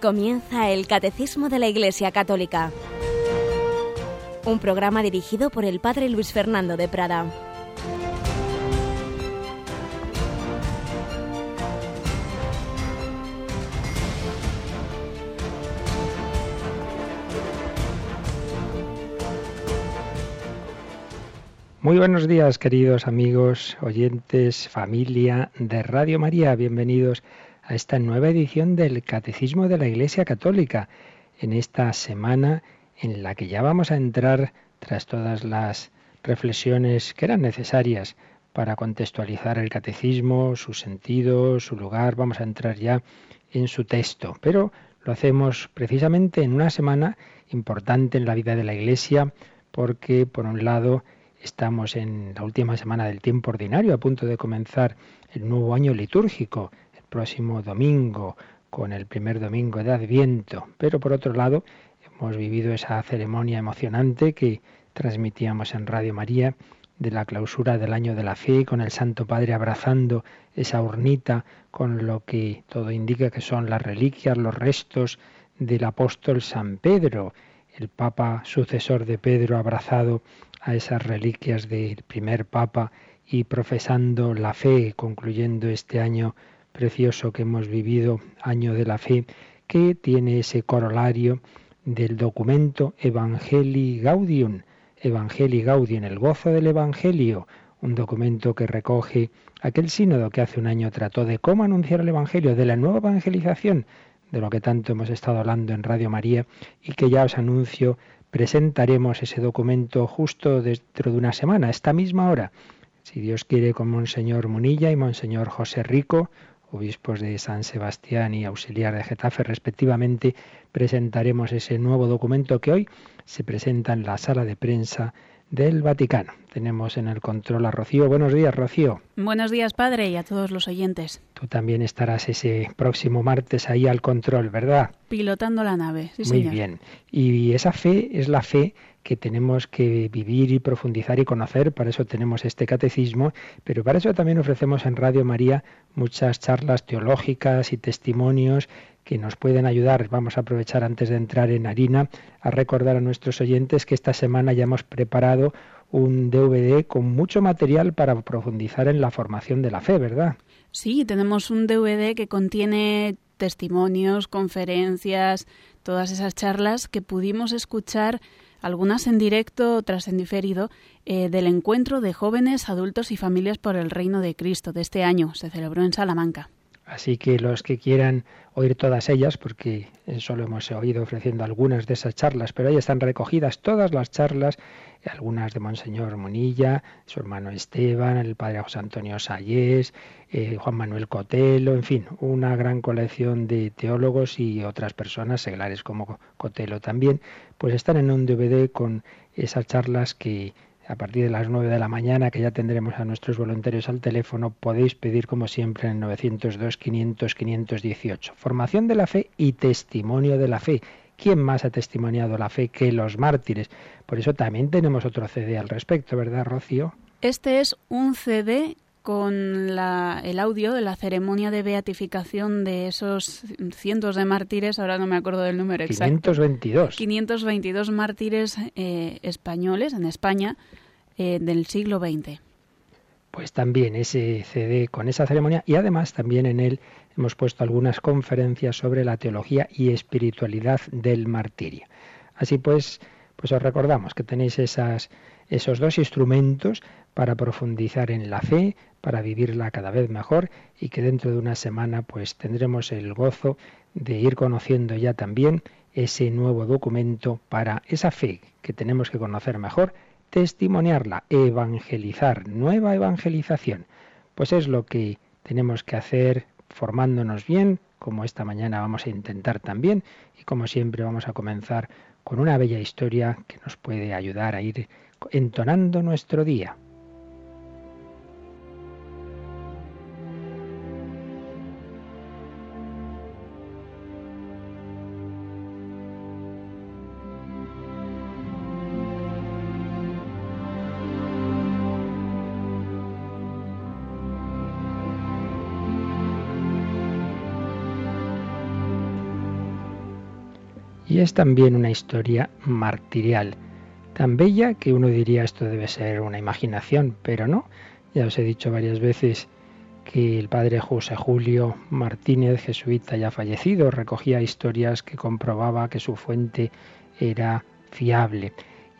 Comienza el Catecismo de la Iglesia Católica, un programa dirigido por el Padre Luis Fernando de Prada. Muy buenos días, queridos amigos, oyentes, familia de Radio María. Bienvenidos a esta nueva edición del Catecismo de la Iglesia Católica, en esta semana en la que ya vamos a entrar, tras todas las reflexiones que eran necesarias para contextualizar el catecismo, su sentido, su lugar, vamos a entrar ya en su texto. Pero lo hacemos precisamente en una semana importante en la vida de la Iglesia, porque por un lado estamos en la última semana del tiempo ordinario, a punto de comenzar el nuevo año litúrgico, próximo domingo, con el primer domingo de Adviento. Pero por otro lado, hemos vivido esa ceremonia emocionante que transmitíamos en Radio María de la clausura del año de la fe, con el Santo Padre abrazando esa urnita, con lo que todo indica que son las reliquias, los restos del apóstol San Pedro, el Papa sucesor de Pedro abrazado a esas reliquias del primer Papa y profesando la fe, concluyendo este año precioso que hemos vivido, año de la fe, que tiene ese corolario del documento Evangelii Gaudium, Evangelii Gaudium, el gozo del Evangelio, un documento que recoge aquel sínodo que hace un año trató de cómo anunciar el Evangelio, de la nueva evangelización, de lo que tanto hemos estado hablando en Radio María y que ya os anuncio presentaremos ese documento justo dentro de una semana, esta misma hora, si Dios quiere, con Monseñor Munilla y Monseñor José Rico, obispos de San Sebastián y auxiliar de Getafe respectivamente, presentaremos ese nuevo documento que hoy se presenta en la sala de prensa del Vaticano. Tenemos en el control a Rocío. Buenos días, Rocío. Buenos días, padre, y a todos los oyentes. Tú también estarás ese próximo martes ahí al control, ¿verdad? Pilotando la nave, sí, Muy bien. Y esa fe es la fe que tenemos que vivir y profundizar y conocer. Para eso tenemos este catecismo, pero para eso también ofrecemos en Radio María muchas charlas teológicas y testimonios que nos pueden ayudar. Vamos a aprovechar antes de entrar en harina a recordar a nuestros oyentes que esta semana ya hemos preparado un DVD con mucho material para profundizar en la formación de la fe, ¿verdad? Sí, tenemos un DVD que contiene testimonios, conferencias, todas esas charlas que pudimos escuchar algunas en directo, otras en diferido, eh, del encuentro de jóvenes, adultos y familias por el reino de Cristo de este año. Se celebró en Salamanca. Así que los que quieran oír todas ellas, porque solo hemos oído ofreciendo algunas de esas charlas, pero ahí están recogidas todas las charlas, algunas de Monseñor Monilla, su hermano Esteban, el padre José Antonio Sayés, eh, Juan Manuel Cotelo, en fin, una gran colección de teólogos y otras personas, seglares como Cotelo también, pues están en un DVD con esas charlas que a partir de las 9 de la mañana, que ya tendremos a nuestros voluntarios al teléfono, podéis pedir como siempre en 902 500 518. Formación de la fe y testimonio de la fe. ¿Quién más ha testimoniado la fe que los mártires? Por eso también tenemos otro CD al respecto, ¿verdad, Rocío? Este es un CD con el audio de la ceremonia de beatificación de esos cientos de mártires, ahora no me acuerdo del número exacto. 522. 522 mártires eh, españoles en España eh, del siglo XX. Pues también ese CD con esa ceremonia y además también en él hemos puesto algunas conferencias sobre la teología y espiritualidad del martirio. Así pues, pues os recordamos que tenéis esas, esos dos instrumentos para profundizar en la fe, para vivirla cada vez mejor y que dentro de una semana pues tendremos el gozo de ir conociendo ya también ese nuevo documento para esa fe que tenemos que conocer mejor testimoniarla, evangelizar, nueva evangelización. Pues es lo que tenemos que hacer formándonos bien, como esta mañana vamos a intentar también, y como siempre vamos a comenzar con una bella historia que nos puede ayudar a ir entonando nuestro día. Y es también una historia martirial, tan bella que uno diría esto debe ser una imaginación, pero no. Ya os he dicho varias veces que el padre José Julio Martínez, jesuita ya fallecido, recogía historias que comprobaba que su fuente era fiable.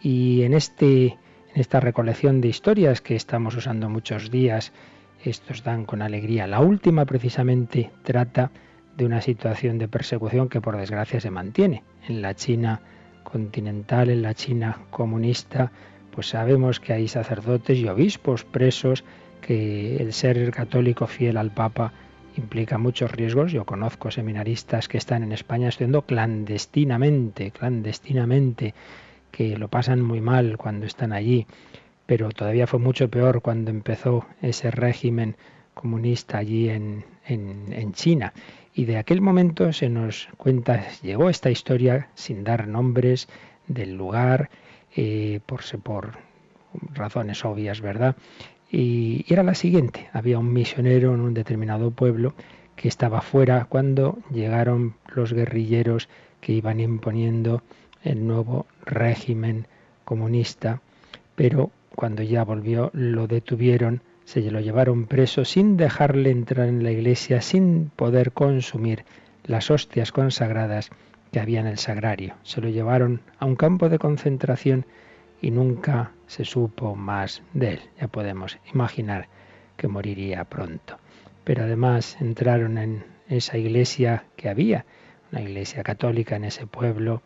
Y en, este, en esta recolección de historias que estamos usando muchos días, estos dan con alegría. La última precisamente trata de una situación de persecución que por desgracia se mantiene en la China continental, en la China comunista, pues sabemos que hay sacerdotes y obispos presos, que el ser católico fiel al Papa implica muchos riesgos. Yo conozco seminaristas que están en España estudiando clandestinamente, clandestinamente, que lo pasan muy mal cuando están allí, pero todavía fue mucho peor cuando empezó ese régimen comunista allí en, en, China. Y de aquel momento se nos cuenta, llegó esta historia sin dar nombres del lugar, eh, por, por razones obvias, ¿verdad? Y, era la siguiente, había un misionero en un determinado pueblo que estaba fuera cuando llegaron los guerrilleros que iban imponiendo el nuevo régimen comunista, pero cuando ya volvió lo detuvieron, se lo llevaron preso sin dejarle entrar en la iglesia, sin poder consumir las hostias consagradas que había en el sagrario. Se lo llevaron a un campo de concentración y nunca se supo más de él. Ya podemos imaginar que moriría pronto. Pero además entraron en esa iglesia que había, una iglesia católica en ese pueblo,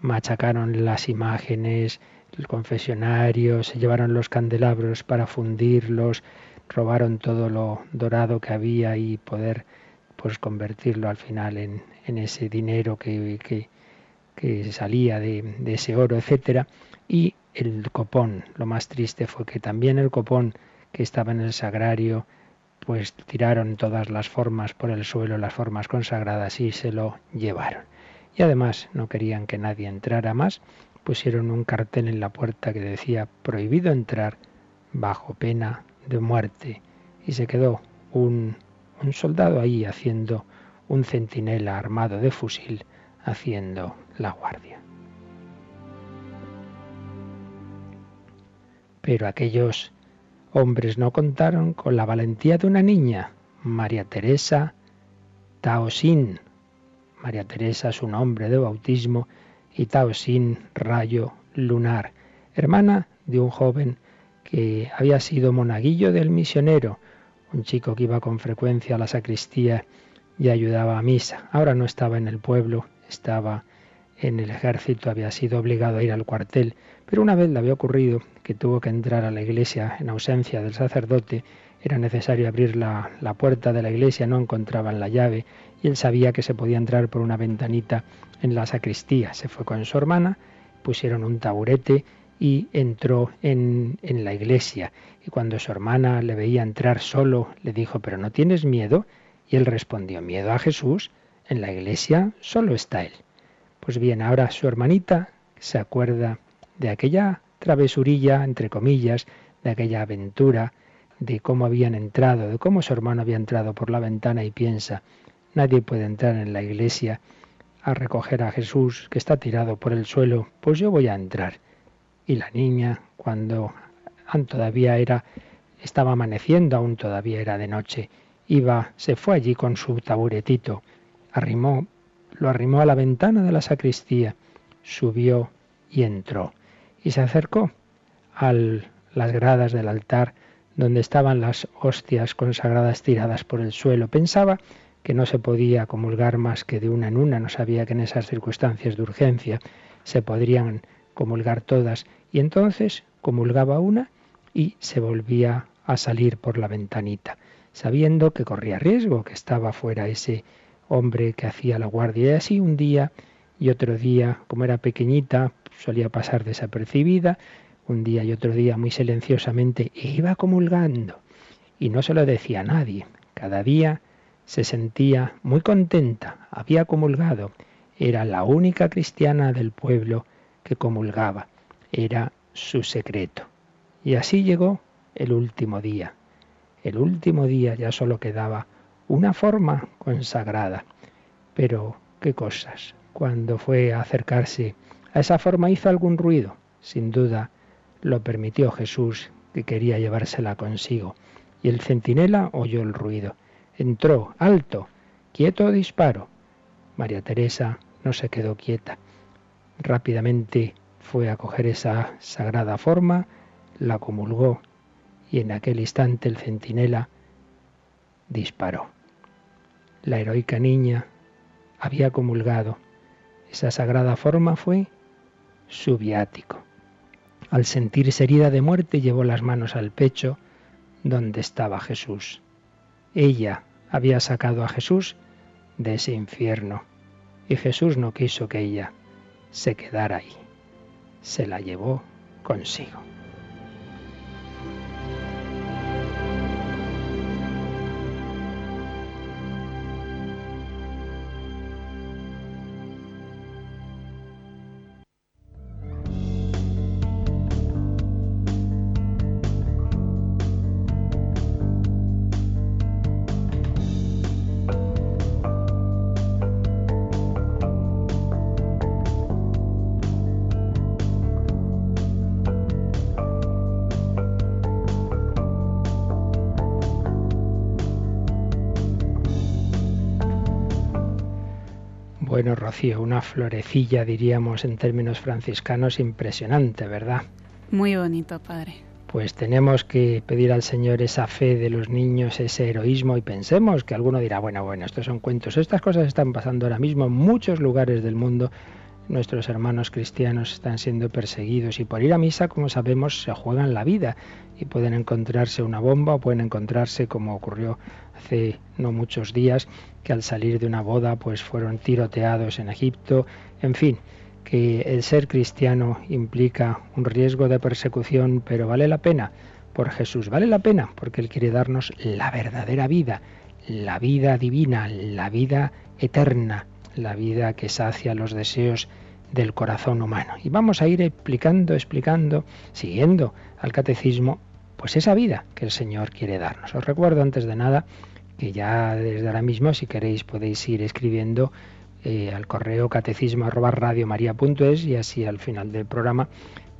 machacaron las imágenes, el confesionario, se llevaron los candelabros para fundirlos, robaron todo lo dorado que había y poder pues convertirlo al final en, en ese dinero que, que, que salía de, de, ese oro, etcétera, y el copón. Lo más triste fue que también el copón que estaba en el sagrario, pues tiraron todas las formas por el suelo, las formas consagradas, y se lo llevaron. Y además no querían que nadie entrara más, pusieron un cartel en la puerta que decía prohibido entrar bajo pena de muerte. Y se quedó un, un soldado ahí haciendo un centinela armado de fusil, haciendo la guardia. Pero aquellos hombres no contaron con la valentía de una niña, María Teresa Taosin. María Teresa es un nombre de bautismo y Taosin, rayo lunar, hermana de un joven que había sido monaguillo del misionero, un chico que iba con frecuencia a la sacristía y ayudaba a misa. Ahora no estaba en el pueblo, estaba en el ejército, había sido obligado a ir al cuartel, pero una vez le había ocurrido que tuvo que entrar a la iglesia en ausencia del sacerdote, era necesario abrir la, la, puerta de la iglesia, no encontraban la llave y él sabía que se podía entrar por una ventanita en la sacristía. Se fue con su hermana, pusieron un taburete y entró en, en la iglesia. Y cuando su hermana le veía entrar solo, le dijo, pero ¿no tienes miedo? Y él respondió, miedo a Jesús, en la iglesia solo está él. Pues bien, ahora su hermanita se acuerda de aquella travesurilla, entre comillas, de aquella aventura, de cómo habían entrado, de cómo su hermano había entrado por la ventana y piensa, nadie puede entrar en la iglesia a recoger a Jesús que está tirado por el suelo, pues yo voy a entrar. Y la niña, cuando todavía era, estaba amaneciendo, aún todavía era de noche, iba, se fue allí con su taburetito, arrimó lo arrimó a la ventana de la sacristía, subió y entró. Y se acercó a las gradas del altar donde estaban las hostias consagradas tiradas por el suelo. Pensaba que no se podía comulgar más que de una en una, no sabía que en esas circunstancias de urgencia se podrían comulgar todas, y entonces comulgaba una y se volvía a salir por la ventanita, sabiendo que corría riesgo, que estaba fuera ese hombre que hacía la guardia. Y así un día y otro día, como era pequeñita, solía pasar desapercibida, un día y otro día muy silenciosamente iba comulgando. Y no se lo decía a nadie. Cada día se sentía muy contenta, había comulgado, era la única cristiana del pueblo que comulgaba, era su secreto. Y así llegó el último día. El último día ya solo quedaba una forma consagrada. Pero, ¿qué cosas? cuando fue a acercarse a esa forma hizo algún ruido. Sin duda lo permitió Jesús, que quería llevársela consigo. Y el centinela oyó el ruido. Entró, alto, quieto disparo. María Teresa no se quedó quieta. Rápidamente fue a coger esa sagrada forma, la comulgó y en aquel instante el centinela disparó. La heroica niña había comulgado. Esa sagrada forma fue su viático. Al sentirse herida de muerte llevó las manos al pecho donde estaba Jesús. Ella había sacado a Jesús de ese infierno y Jesús no quiso que ella se quedara ahí. Se la llevó consigo. Rocío, una florecilla, diríamos en términos franciscanos, impresionante, ¿verdad? Muy bonito, padre. Pues tenemos que pedir al Señor esa fe de los niños, ese heroísmo, y pensemos que alguno dirá, bueno, bueno, estos son cuentos, estas cosas están pasando ahora mismo en muchos lugares del mundo. Nuestros hermanos cristianos están siendo perseguidos y por ir a misa, como sabemos, se juegan la vida y pueden encontrarse una bomba o pueden encontrarse, como ocurrió hace no muchos días, que al salir de una boda pues fueron tiroteados en Egipto, en fin, que el ser cristiano implica un riesgo de persecución, pero vale la pena por Jesús, vale la pena porque Él quiere darnos la verdadera vida, la vida divina, la vida eterna, la vida que sacia los deseos del corazón humano. Y vamos a ir explicando, explicando, siguiendo al catecismo, pues esa vida que el Señor quiere darnos. Os recuerdo antes de nada que ya desde ahora mismo, si queréis, podéis ir escribiendo eh, al correo catecismo arroba y así al final del programa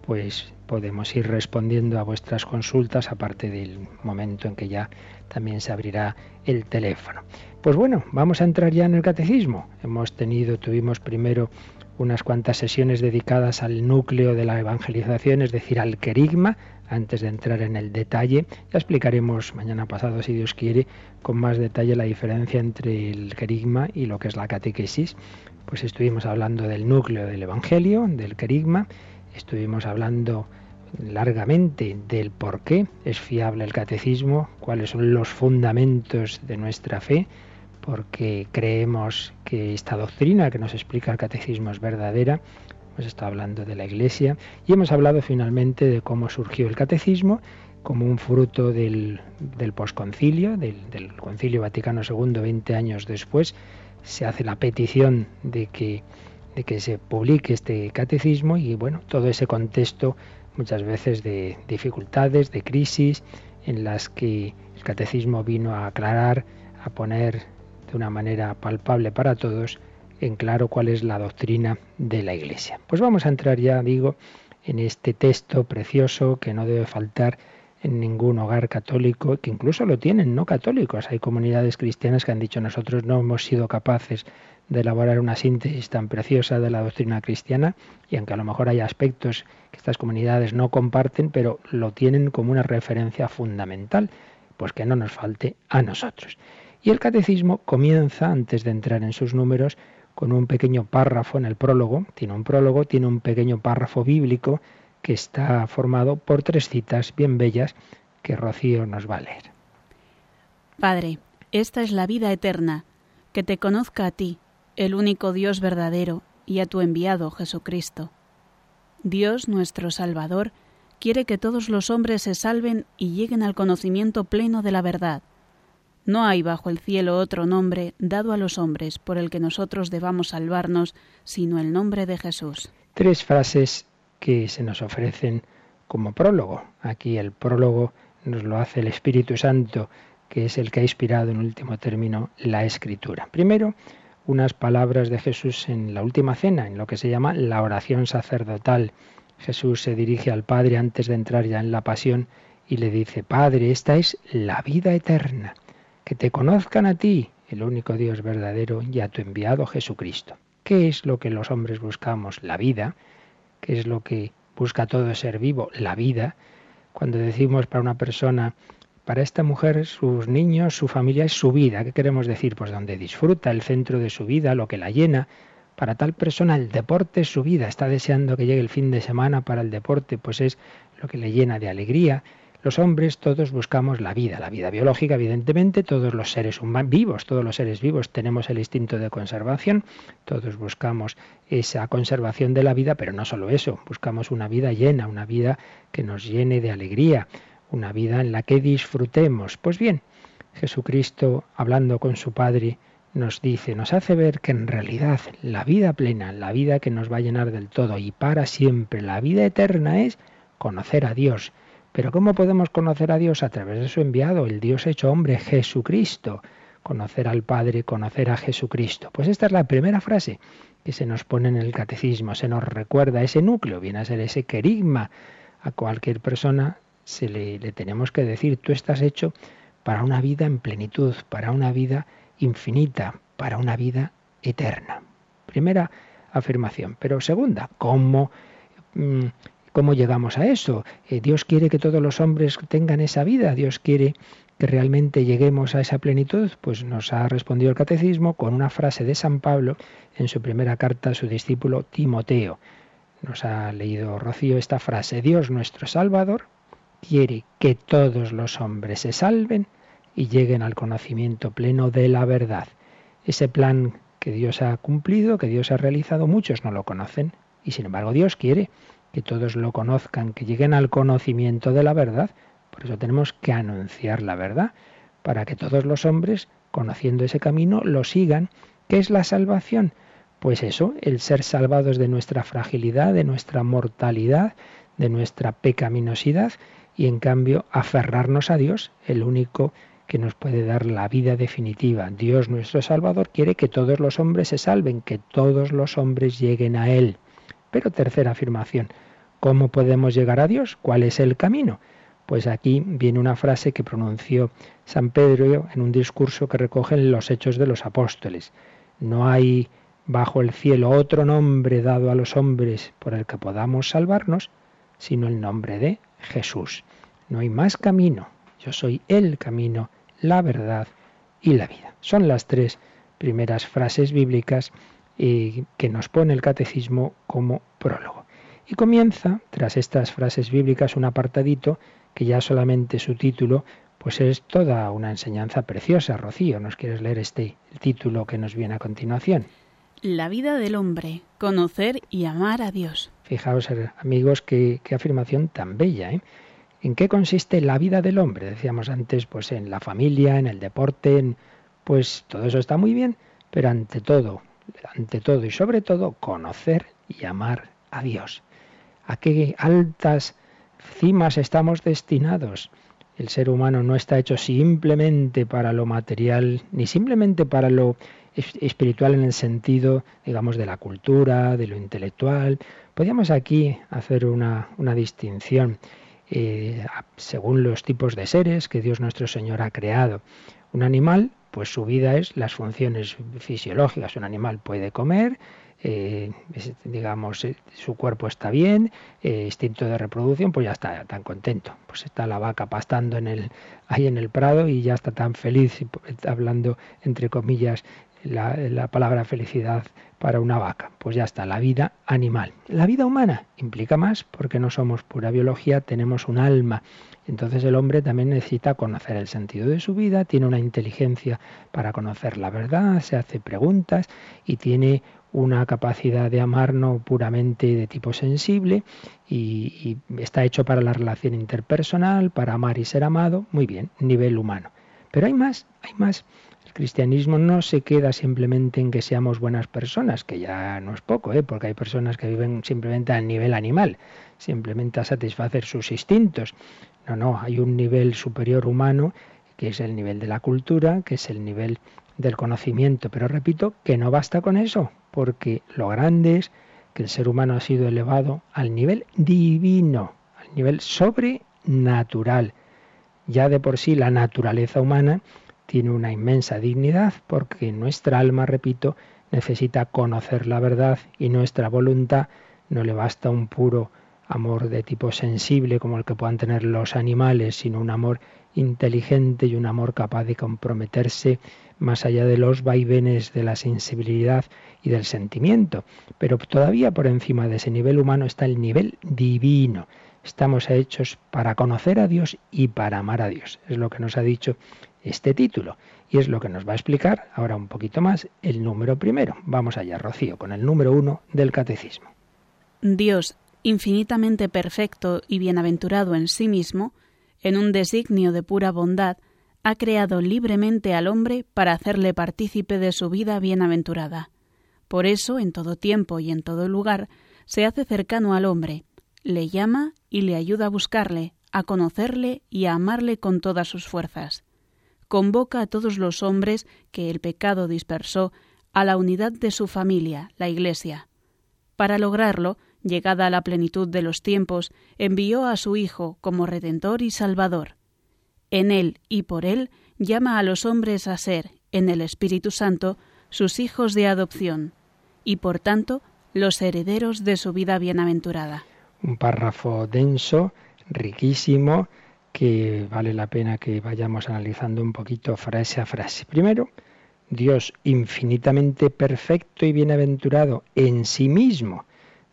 pues podemos ir respondiendo a vuestras consultas, aparte del momento en que ya también se abrirá el teléfono. Pues bueno, vamos a entrar ya en el catecismo. Hemos tenido, tuvimos primero unas cuantas sesiones dedicadas al núcleo de la evangelización, es decir, al querigma, antes de entrar en el detalle. Ya explicaremos mañana pasado, si Dios quiere, con más detalle la diferencia entre el querigma y lo que es la catequesis. Pues estuvimos hablando del núcleo del Evangelio, del querigma, estuvimos hablando largamente del por qué es fiable el catecismo, cuáles son los fundamentos de nuestra fe, porque creemos que esta doctrina que nos explica el catecismo es verdadera. Hemos estado hablando de la Iglesia y hemos hablado finalmente de cómo surgió el catecismo como un fruto del, del posconcilio, del, Concilio Vaticano II, 20 años después, se hace la petición de que, de que se publique este catecismo y bueno, todo ese contexto muchas veces de dificultades, de crisis, en las que el catecismo vino a aclarar, a poner de una manera palpable para todos en claro cuál es la doctrina de la Iglesia. Pues vamos a entrar ya, digo, en este texto precioso que no debe faltar en ningún hogar católico, que incluso lo tienen no católicos. Hay comunidades cristianas que han dicho nosotros no hemos sido capaces de elaborar una síntesis tan preciosa de la doctrina cristiana y aunque a lo mejor hay aspectos que estas comunidades no comparten, pero lo tienen como una referencia fundamental, pues que no nos falte a nosotros. Y el catecismo comienza, antes de entrar en sus números, con un pequeño párrafo en el prólogo. Tiene un prólogo, tiene un pequeño párrafo bíblico que está formado por tres citas bien bellas que Rocío nos va a leer. Padre, esta es la vida eterna, que te conozca a ti, el único Dios verdadero, y a tu enviado Jesucristo. Dios nuestro Salvador quiere que todos los hombres se salven y lleguen al conocimiento pleno de la verdad no hay bajo el cielo otro nombre dado a los hombres por el que nosotros debamos salvarnos, sino el nombre de Jesús. Tres frases que se nos ofrecen como prólogo. Aquí el prólogo nos lo hace el Espíritu Santo, que es el que ha inspirado en último término la escritura. Primero, unas palabras de Jesús en la última cena, en lo que se llama la oración sacerdotal. Jesús se dirige al Padre antes de entrar ya en la pasión y le dice, Padre, esta es la vida eterna, que te conozcan a ti, el único Dios verdadero, y a tu enviado Jesucristo. ¿Qué es lo que los hombres buscamos? La vida. ¿Qué es lo que busca todo ser vivo? La vida. Cuando decimos para una persona, para esta mujer, sus niños, su familia es su vida. ¿Qué queremos decir? Pues donde disfruta, el centro de su vida, lo que la llena. Para tal persona el deporte es su vida. Está deseando que llegue el fin de semana para el deporte, pues es lo que le llena de alegría. Los hombres todos buscamos la vida, la vida biológica, evidentemente, todos los seres humanos vivos, todos los seres vivos tenemos el instinto de conservación, todos buscamos esa conservación de la vida, pero no solo eso, buscamos una vida llena, una vida que nos llene de alegría, una vida en la que disfrutemos. Pues bien, Jesucristo, hablando con su Padre, nos dice, nos hace ver que en realidad la vida plena, la vida que nos va a llenar del todo y para siempre, la vida eterna es conocer a Dios, pero ¿cómo podemos conocer a Dios? A través de su enviado, el Dios hecho hombre, Jesucristo. Conocer al Padre, conocer a Jesucristo. Pues esta es la primera frase que se nos pone en el catecismo, se nos recuerda ese núcleo, viene a ser ese querigma. A cualquier persona se le, le tenemos que decir, tú estás hecho para una vida en plenitud, para una vida infinita, para una vida eterna. Primera afirmación. Pero segunda, ¿cómo mm, ¿Cómo llegamos a eso? Eh, Dios quiere que todos los hombres tengan esa vida, Dios quiere que realmente lleguemos a esa plenitud, pues nos ha respondido el catecismo con una frase de San Pablo en su primera carta a su discípulo Timoteo. Nos ha leído Rocío esta frase, Dios nuestro Salvador quiere que todos los hombres se salven y lleguen al conocimiento pleno de la verdad. Ese plan que Dios ha cumplido, que Dios ha realizado, muchos no lo conocen y sin embargo Dios quiere que todos lo conozcan, que lleguen al conocimiento de la verdad. Por eso tenemos que anunciar la verdad, para que todos los hombres, conociendo ese camino, lo sigan. ¿Qué es la salvación? Pues eso, el ser salvados de nuestra fragilidad, de nuestra mortalidad, de nuestra pecaminosidad y en cambio aferrarnos a Dios, el único que nos puede dar la vida definitiva. Dios nuestro Salvador quiere que todos los hombres se salven, que todos los hombres lleguen a Él. Pero tercera afirmación, ¿Cómo podemos llegar a Dios? ¿Cuál es el camino? Pues aquí viene una frase que pronunció San Pedro en un discurso que recoge en los Hechos de los Apóstoles. No hay bajo el cielo otro nombre dado a los hombres por el que podamos salvarnos, sino el nombre de Jesús. No hay más camino. Yo soy el camino, la verdad y la vida. Son las tres primeras frases bíblicas eh, que nos pone el catecismo como prólogo. Y comienza, tras estas frases bíblicas, un apartadito que ya solamente su título pues es toda una enseñanza preciosa. Rocío, ¿nos quieres leer este el título que nos viene a continuación? La vida del hombre, conocer y amar a Dios. Fijaos, eh, amigos, qué, qué afirmación tan bella. ¿eh? ¿En qué consiste la vida del hombre? Decíamos antes, pues en la familia, en el deporte, en, pues todo eso está muy bien, pero ante todo, ante todo y sobre todo, conocer y amar a Dios a qué altas cimas estamos destinados. El ser humano no está hecho simplemente para lo material, ni simplemente para lo espiritual en el sentido, digamos, de la cultura, de lo intelectual. Podríamos aquí hacer una, distinción eh, según los tipos de seres que Dios nuestro Señor ha creado. Un animal, pues su vida es las funciones fisiológicas. Un animal puede comer, eh, digamos, eh, su cuerpo está bien, eh, instinto de reproducción, pues ya está tan contento. Pues está la vaca pastando en el, ahí en el prado y ya está tan feliz, hablando entre comillas la, la palabra felicidad para una vaca. Pues ya está, la vida animal. La vida humana implica más porque no somos pura biología, tenemos un alma. Entonces el hombre también necesita conocer el sentido de su vida, tiene una inteligencia para conocer la verdad, se hace preguntas y tiene una capacidad de amar no puramente de tipo sensible y, está hecho para la relación interpersonal, para amar y ser amado, muy bien, nivel humano. Pero hay más, hay más. El cristianismo no se queda simplemente en que seamos buenas personas, que ya no es poco, ¿eh? porque hay personas que viven simplemente a nivel animal, simplemente a satisfacer sus instintos. No, no, hay un nivel superior humano que es el nivel de la cultura, que es el nivel del conocimiento. Pero repito que no basta con eso, porque lo grande es que el ser humano ha sido elevado al nivel divino, al nivel sobrenatural. Ya de por sí la naturaleza humana tiene una inmensa dignidad porque nuestra alma, repito, necesita conocer la verdad y nuestra voluntad no le basta un puro amor de tipo sensible como el que puedan tener los animales, sino un amor inteligente y un amor capaz de comprometerse más allá de los vaivenes de la sensibilidad y del sentimiento. Pero todavía por encima de ese nivel humano está el nivel divino. Estamos hechos para conocer a Dios y para amar a Dios. Es lo que nos ha dicho este título. Y es lo que nos va a explicar ahora un poquito más el número primero. Vamos allá, Rocío, con el número uno del catecismo. Dios, infinitamente perfecto y bienaventurado en sí mismo, en un designio de pura bondad, ha creado libremente al hombre para hacerle partícipe de su vida bienaventurada. Por eso, en todo tiempo y en todo lugar, se hace cercano al hombre, le llama y le ayuda a buscarle, a conocerle y a amarle con todas sus fuerzas. Convoca a todos los hombres que el pecado dispersó a la unidad de su familia, la Iglesia. Para lograrlo, llegada a la plenitud de los tiempos, envió a su Hijo como Redentor y Salvador. En él y por él llama a los hombres a ser, en el Espíritu Santo, sus hijos de adopción, y por tanto los herederos de su vida bienaventurada. Un párrafo denso, riquísimo, que vale la pena que vayamos analizando un poquito frase a frase. Primero, Dios infinitamente perfecto y bienaventurado en sí mismo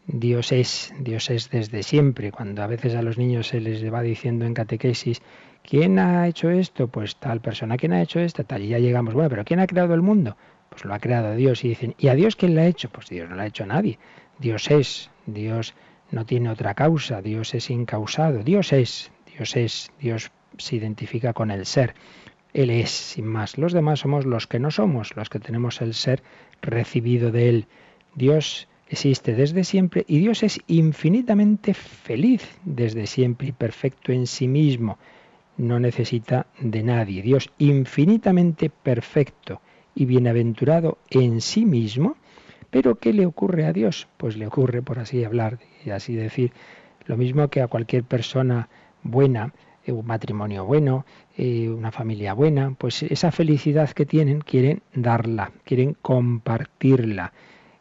Dios es, Dios es desde siempre. Cuando a veces a los niños se les va diciendo en catequesis, ¿quién ha hecho esto? Pues tal persona, ¿quién ha hecho esto? Tal, y ya llegamos, bueno, pero ¿quién ha creado el mundo? Pues lo ha creado Dios. Y dicen, ¿y a Dios quién lo ha hecho? Pues Dios no lo ha hecho a nadie. Dios es, Dios no tiene otra causa, Dios es incausado, Dios es, Dios es, Dios se identifica con el ser. Él es, sin más. Los demás somos los que no somos, los que tenemos el ser recibido de Él. Dios existe desde siempre y Dios es infinitamente feliz desde siempre y perfecto en sí mismo. No necesita de nadie. Dios infinitamente perfecto y bienaventurado en sí mismo. Pero ¿qué le ocurre a Dios? Pues le ocurre, por así hablar y así decir, lo mismo que a cualquier persona buena, eh, un matrimonio bueno, eh, una familia buena, pues esa felicidad que tienen quieren darla, quieren compartirla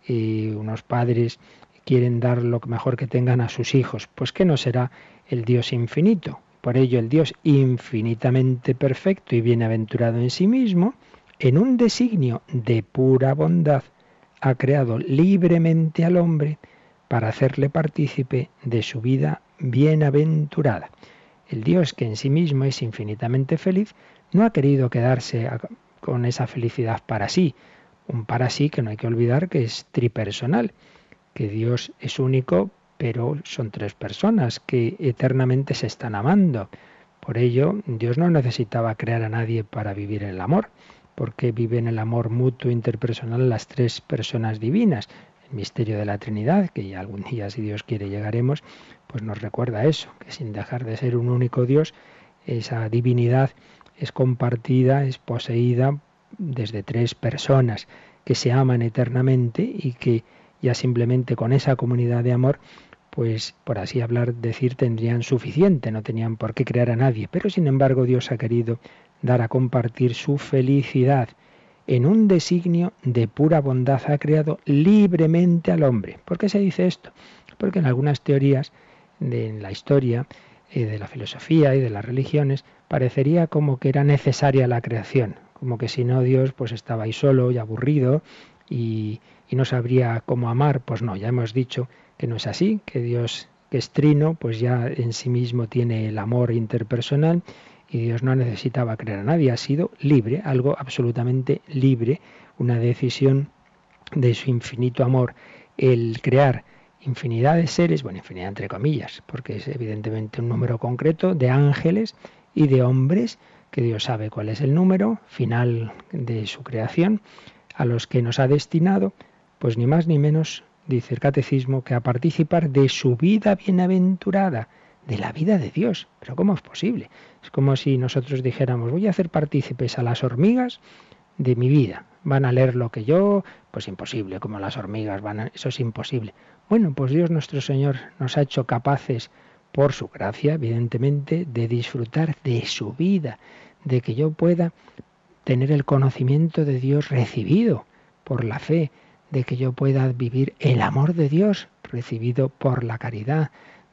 y unos padres quieren dar lo mejor que tengan a sus hijos, pues que no será el Dios infinito. Por ello el Dios infinitamente perfecto y bienaventurado en sí mismo, en un designio de pura bondad, ha creado libremente al hombre para hacerle partícipe de su vida bienaventurada. El Dios que en sí mismo es infinitamente feliz, no ha querido quedarse con esa felicidad para sí, un para sí que no hay que olvidar que es tripersonal, que Dios es único, pero son tres personas que eternamente se están amando. Por ello, Dios no necesitaba crear a nadie para vivir el amor, porque viven el amor mutuo interpersonal las tres personas divinas. El misterio de la Trinidad, que ya algún día, si Dios quiere, llegaremos, pues nos recuerda eso, que sin dejar de ser un único Dios, esa divinidad es compartida, es poseída desde tres personas que se aman eternamente y que ya simplemente con esa comunidad de amor, pues por así hablar, decir, tendrían suficiente, no tenían por qué crear a nadie. Pero sin embargo Dios ha querido dar a compartir su felicidad. En un designio de pura bondad ha creado libremente al hombre. ¿Por qué se dice esto? Porque en algunas teorías de la historia, eh, de la filosofía y de las religiones, parecería como que era necesaria la creación como que si no Dios pues estaba ahí solo y aburrido y, no sabría cómo amar. Pues no, ya hemos dicho que no es así, que Dios que es trino, pues ya en sí mismo tiene el amor interpersonal y Dios no necesitaba crear a nadie, ha sido libre, algo absolutamente libre, una decisión de su infinito amor, el crear infinidad de seres, bueno, infinidad entre comillas, porque es evidentemente un número concreto de ángeles y de hombres que Dios sabe cuál es el número final de su creación, a los que nos ha destinado, pues ni más ni menos, dice el catecismo, que a participar de su vida bienaventurada, de la vida de Dios. Pero ¿cómo es posible? Es como si nosotros dijéramos, voy a hacer partícipes a las hormigas de mi vida. Van a leer lo que yo, pues imposible, como las hormigas, van a, eso es imposible. Bueno, pues Dios nuestro Señor nos ha hecho capaces, por su gracia, evidentemente, de disfrutar de su vida, de que yo pueda tener el conocimiento de Dios recibido por la fe, de que yo pueda vivir el amor de Dios recibido por la caridad,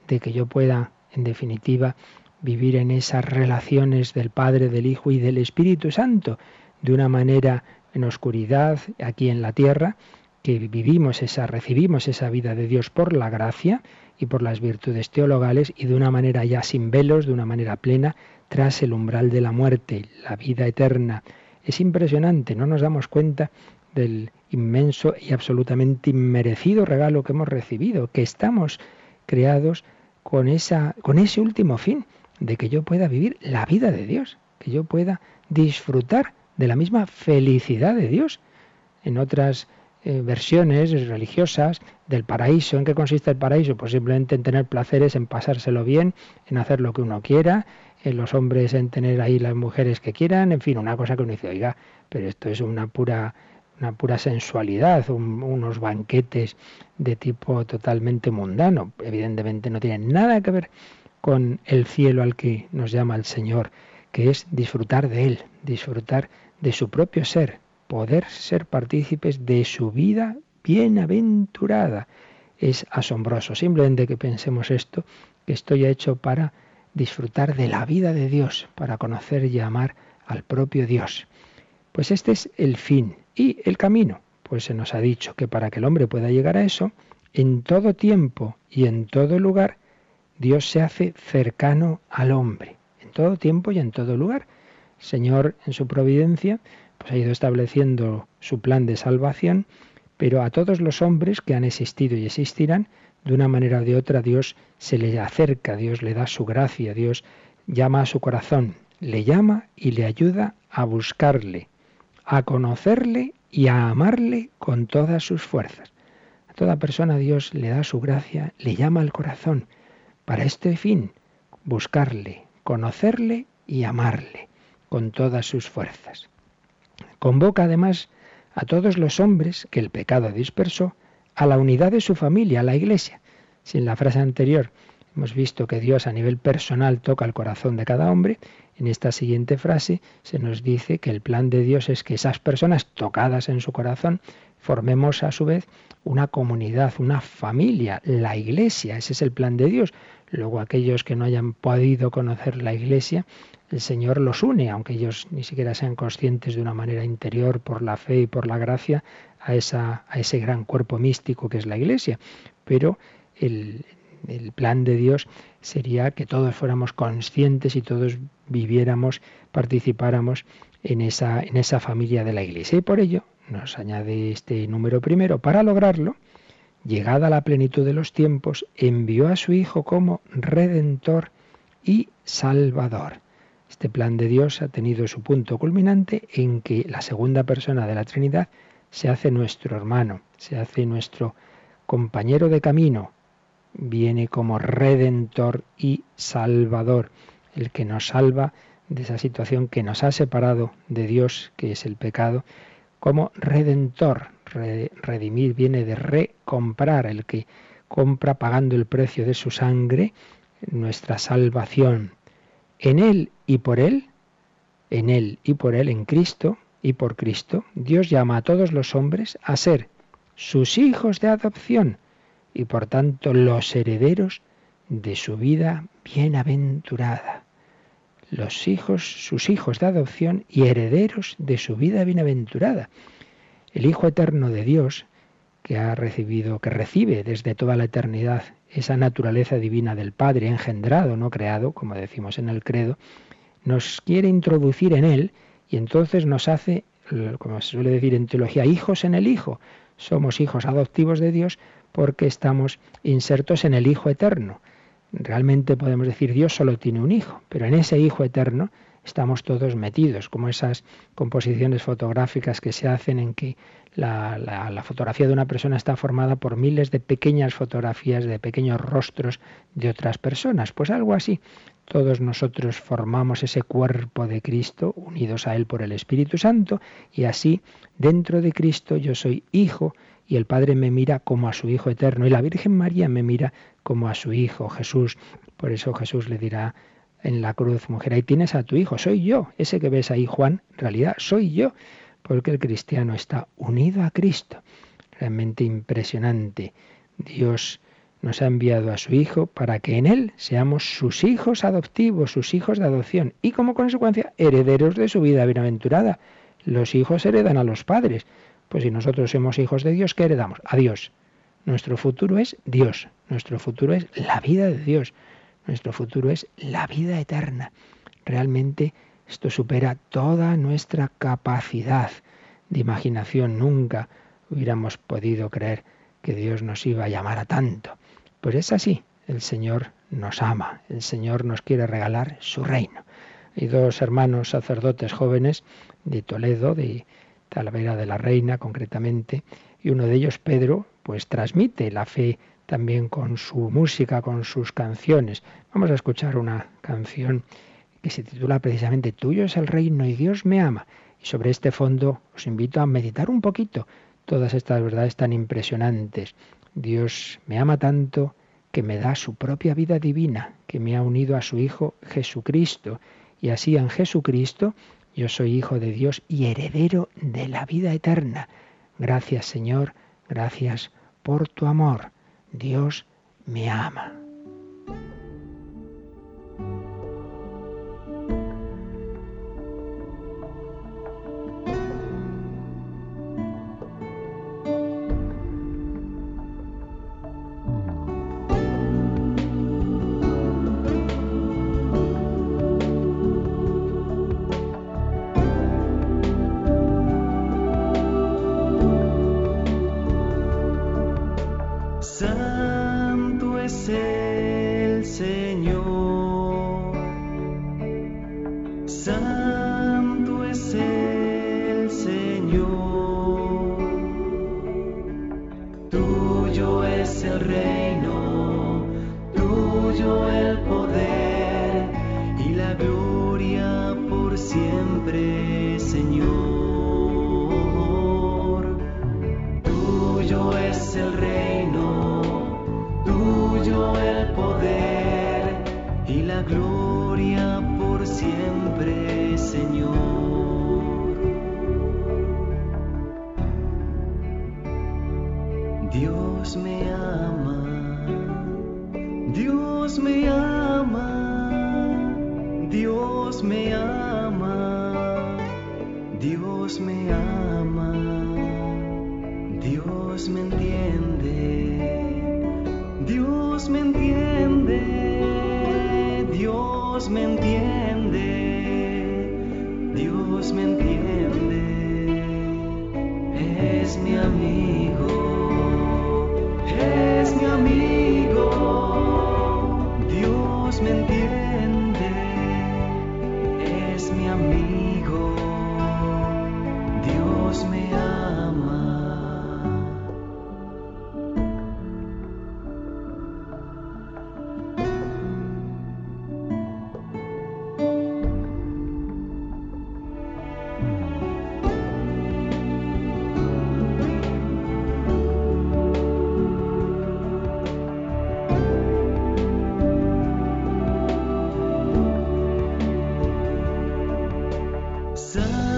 de que yo pueda, en definitiva, vivir en esas relaciones del Padre, del Hijo y del Espíritu Santo, de una manera en oscuridad aquí en la tierra, que vivimos esa, recibimos esa vida de Dios por la gracia y por las virtudes teologales y de una manera ya sin velos, de una manera plena, tras el umbral de la muerte, la vida eterna. Es impresionante, no nos damos cuenta del inmenso y absolutamente inmerecido regalo que hemos recibido, que estamos creados con, esa, con ese último fin, de que yo pueda vivir la vida de Dios, que yo pueda disfrutar de la misma felicidad de Dios. En otras eh, versiones religiosas del paraíso, ¿en qué consiste el paraíso? Pues simplemente en tener placeres, en pasárselo bien, en hacer lo que uno quiera, los hombres en tener ahí las mujeres que quieran, en fin, una cosa que uno dice, oiga, pero esto es una pura una pura sensualidad, unos banquetes de tipo totalmente mundano. Evidentemente no tienen nada que ver con el cielo al que nos llama el Señor, que es disfrutar de Él, disfrutar de su propio ser, poder ser partícipes de su vida bienaventurada. Es asombroso, simplemente que pensemos esto, que estoy hecho para disfrutar de la vida de Dios, para conocer y amar al propio Dios. Pues este es el fin y el camino. Pues se nos ha dicho que para que el hombre pueda llegar a eso, en todo tiempo y en todo lugar, Dios se hace cercano al hombre, en todo tiempo y en todo lugar. Señor, en su providencia, pues ha ido estableciendo su plan de salvación, pero a todos los hombres que han existido y existirán, de una manera o de otra Dios se le acerca, Dios le da su gracia, Dios llama a su corazón, le llama y le ayuda a buscarle, a conocerle y a amarle con todas sus fuerzas. A toda persona Dios le da su gracia, le llama al corazón, para este fin, buscarle, conocerle y amarle con todas sus fuerzas. Convoca además a todos los hombres que el pecado dispersó a la unidad de su familia, a la iglesia. Si en la frase anterior hemos visto que Dios a nivel personal toca el corazón de cada hombre, en esta siguiente frase se nos dice que el plan de Dios es que esas personas tocadas en su corazón formemos a su vez una comunidad, una familia, la iglesia. Ese es el plan de Dios. Luego aquellos que no hayan podido conocer la Iglesia, el Señor los une, aunque ellos ni siquiera sean conscientes de una manera interior por la fe y por la gracia a, esa, a ese gran cuerpo místico que es la Iglesia. Pero el, el plan de Dios sería que todos fuéramos conscientes y todos viviéramos, participáramos en esa, en esa familia de la Iglesia. Y por ello nos añade este número primero. Para lograrlo, llegada la plenitud de los tiempos, envió a su Hijo como Redentor y Salvador. Este plan de Dios ha tenido su punto culminante en que la segunda persona de la Trinidad se hace nuestro hermano, se hace nuestro compañero de camino, viene como Redentor y Salvador, el que nos salva de esa situación que nos ha separado de Dios, que es el pecado, como Redentor, redimir viene de recomprar, el que compra pagando el precio de su sangre nuestra salvación. En Él y por Él, en Él y por Él, en Cristo y por Cristo, Dios llama a todos los hombres a ser sus hijos de adopción y por tanto los herederos de su vida bienaventurada. Los hijos, sus hijos de adopción y herederos de su vida bienaventurada. El Hijo Eterno de Dios, que ha recibido, que recibe desde toda la eternidad esa naturaleza divina del Padre, engendrado, no creado, como decimos en el credo, nos quiere introducir en él y entonces nos hace, como se suele decir en teología, hijos en el Hijo. Somos hijos adoptivos de Dios porque estamos insertos en el Hijo Eterno. Realmente podemos decir Dios solo tiene un hijo, pero en ese Hijo Eterno estamos todos metidos, como esas composiciones fotográficas que se hacen en que la, la, fotografía de una persona está formada por miles de pequeñas fotografías de pequeños rostros de otras personas. Pues algo así. Todos nosotros formamos ese cuerpo de Cristo, unidos a Él por el Espíritu Santo, y así, dentro de Cristo, yo soy hijo y el Padre me mira como a su Hijo eterno y la Virgen María me mira como a su Hijo Jesús. Por eso Jesús le dirá en la cruz, mujer, ahí tienes a tu Hijo, soy yo. Ese que ves ahí, Juan, en realidad soy yo, porque el cristiano está unido a Cristo. Realmente impresionante. Dios nos ha enviado a su Hijo para que en Él seamos sus hijos adoptivos, sus hijos de adopción y como consecuencia herederos de su vida bienaventurada. Los hijos heredan a los padres. Pues si nosotros somos hijos de Dios, ¿qué heredamos? A Dios. Nuestro futuro es Dios. Nuestro futuro es la vida de Dios. Nuestro futuro es la vida eterna. Realmente esto supera toda nuestra capacidad de imaginación. Nunca hubiéramos podido creer que Dios nos iba a llamar a tanto. Pues es así. El Señor nos ama. El Señor nos quiere regalar su reino. Hay dos hermanos sacerdotes jóvenes de Toledo, de Talavera de la Reina concretamente, y uno de ellos, Pedro, pues transmite la fe también con su música, con sus canciones. Vamos a escuchar una canción que se titula precisamente Tuyo es el reino y Dios me ama. Y sobre este fondo os invito a meditar un poquito todas estas verdades tan impresionantes. Dios me ama tanto que me da su propia vida divina, que me ha unido a su Hijo Jesucristo. Y así en Jesucristo yo soy hijo de Dios y heredero de la vida eterna. Gracias Señor, gracias por tu amor. Dios me ama. you. sun.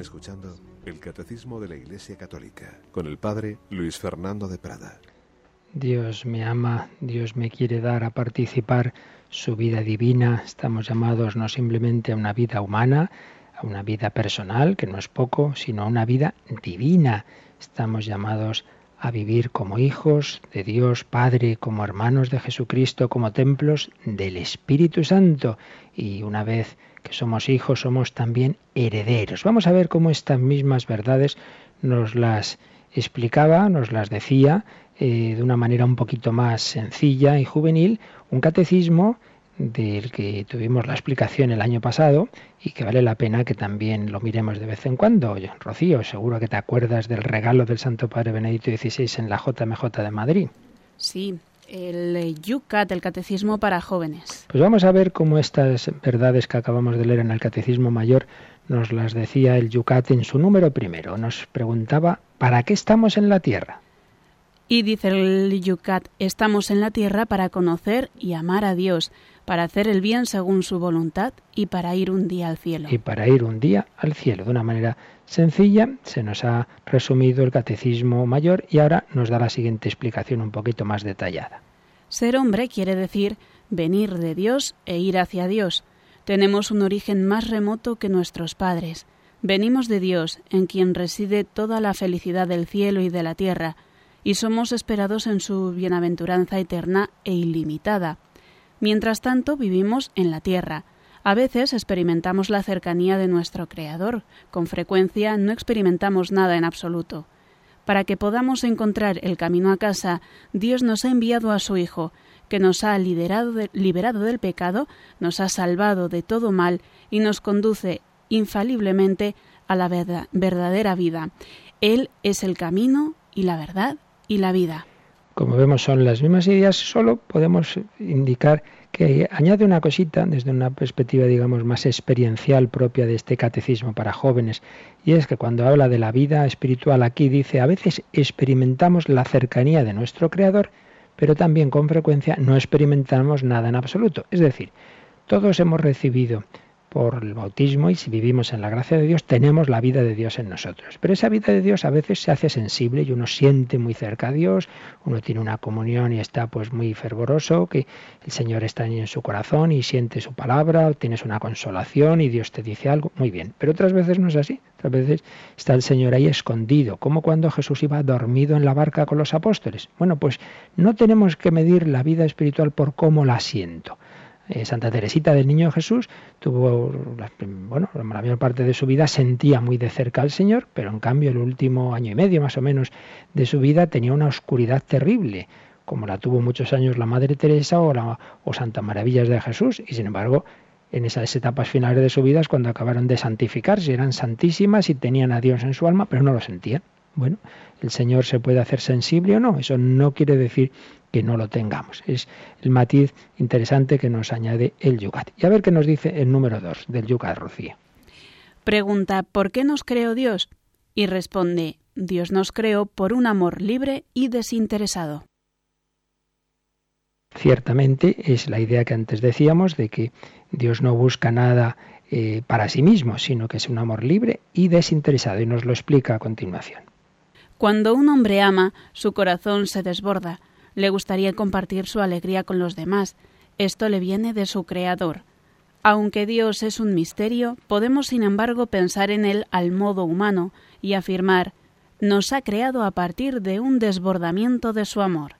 Escuchando el Catecismo de la Iglesia Católica con el Padre Luis Fernando de Prada. Dios me ama, Dios me quiere dar a participar su vida divina. Estamos llamados no simplemente a una vida humana, a una vida personal, que no es poco, sino a una vida divina. Estamos llamados a vivir como hijos de Dios Padre, como hermanos de Jesucristo, como templos del Espíritu Santo. Y una vez que somos hijos, somos también herederos. Vamos a ver cómo estas mismas verdades nos las explicaba, nos las decía eh, de una manera un poquito más sencilla y juvenil, un catecismo del que tuvimos la explicación el año pasado y que vale la pena que también lo miremos de vez en cuando. Rocío, seguro que te acuerdas del regalo del Santo Padre Benedicto XVI en la JMJ de Madrid. Sí, el Yucat, el Catecismo para Jóvenes. Pues vamos a ver cómo estas verdades que acabamos de leer en el Catecismo Mayor nos las decía el Yucat en su número primero. Nos preguntaba, ¿para qué estamos en la tierra? Y dice el Yucat, estamos en la tierra para conocer y amar a Dios, para hacer el bien según su voluntad y para ir un día al cielo. Y para ir un día al cielo. De una manera sencilla se nos ha resumido el catecismo mayor y ahora nos da la siguiente explicación un poquito más detallada. Ser hombre quiere decir venir de Dios e ir hacia Dios. Tenemos un origen más remoto que nuestros padres. Venimos de Dios, en quien reside toda la felicidad del cielo y de la tierra, y somos esperados en su bienaventuranza eterna e ilimitada. Mientras tanto, vivimos en la tierra. A veces experimentamos la cercanía de nuestro Creador, con frecuencia no experimentamos nada en absoluto. Para que podamos encontrar el camino a casa, Dios nos ha enviado a su Hijo, que nos ha liberado, del pecado, nos ha salvado de todo mal y nos conduce infaliblemente a la verdadera vida. Él es el camino y la verdad y la vida. Como vemos son las mismas ideas, solo podemos indicar que añade una cosita desde una perspectiva, digamos, más experiencial propia de este catecismo para jóvenes, y es que cuando habla de la vida espiritual aquí dice, a veces experimentamos la cercanía de nuestro Creador, pero también con frecuencia no experimentamos nada en absoluto. Es decir, todos hemos recibido por el bautismo y si vivimos en la gracia de Dios tenemos la vida de Dios en nosotros. Pero esa vida de Dios a veces se hace sensible y uno siente muy cerca a Dios, uno tiene una comunión y está pues muy fervoroso, que el Señor está en su corazón y siente su palabra, tienes una consolación y Dios te dice algo, muy bien. Pero otras veces no es así, otras veces está el Señor ahí escondido, como cuando Jesús iba dormido en la barca con los apóstoles. Bueno, pues no tenemos que medir la vida espiritual por cómo la siento eh, Santa Teresita del Niño Jesús tuvo, bueno, la mayor parte de su vida sentía muy de cerca al Señor, pero en cambio el último año y medio más o menos de su vida tenía una oscuridad terrible, como la tuvo muchos años la Madre Teresa o, la, o Santa Maravillas de Jesús, y sin embargo en esas etapas finales de su vida es cuando acabaron de santificarse, eran santísimas y tenían a Dios en su alma, pero no lo sentían. Bueno, el Señor se puede hacer sensible o no, eso no quiere decir que no lo tengamos. Es el matiz interesante que nos añade el Yucat. Y a ver qué nos dice el número 2 del Yucat, Rocío. Pregunta, ¿por qué nos creó Dios? Y responde, Dios nos creó por un amor libre y desinteresado. Ciertamente es la idea que antes decíamos de que Dios no busca nada eh, para sí mismo, sino que es un amor libre y desinteresado, y nos lo explica a continuación. Cuando un hombre ama, su corazón se desborda, le gustaría compartir su alegría con los demás. Esto le viene de su Creador. Aunque Dios es un misterio, podemos sin embargo pensar en Él al modo humano y afirmar nos ha creado a partir de un desbordamiento de su amor.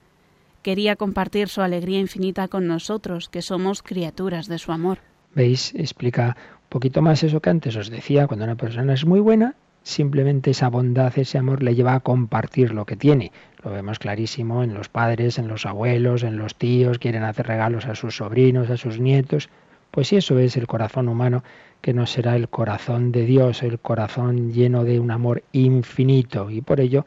Quería compartir su alegría infinita con nosotros, que somos criaturas de su amor. ¿Veis? Explica un poquito más eso que antes os decía, cuando una persona es muy buena, simplemente esa bondad, ese amor le lleva a compartir lo que tiene. Lo vemos clarísimo en los padres, en los abuelos, en los tíos, quieren hacer regalos a sus sobrinos, a sus nietos. Pues si eso es el corazón humano, que no será el corazón de Dios, el corazón lleno de un amor infinito. Y por ello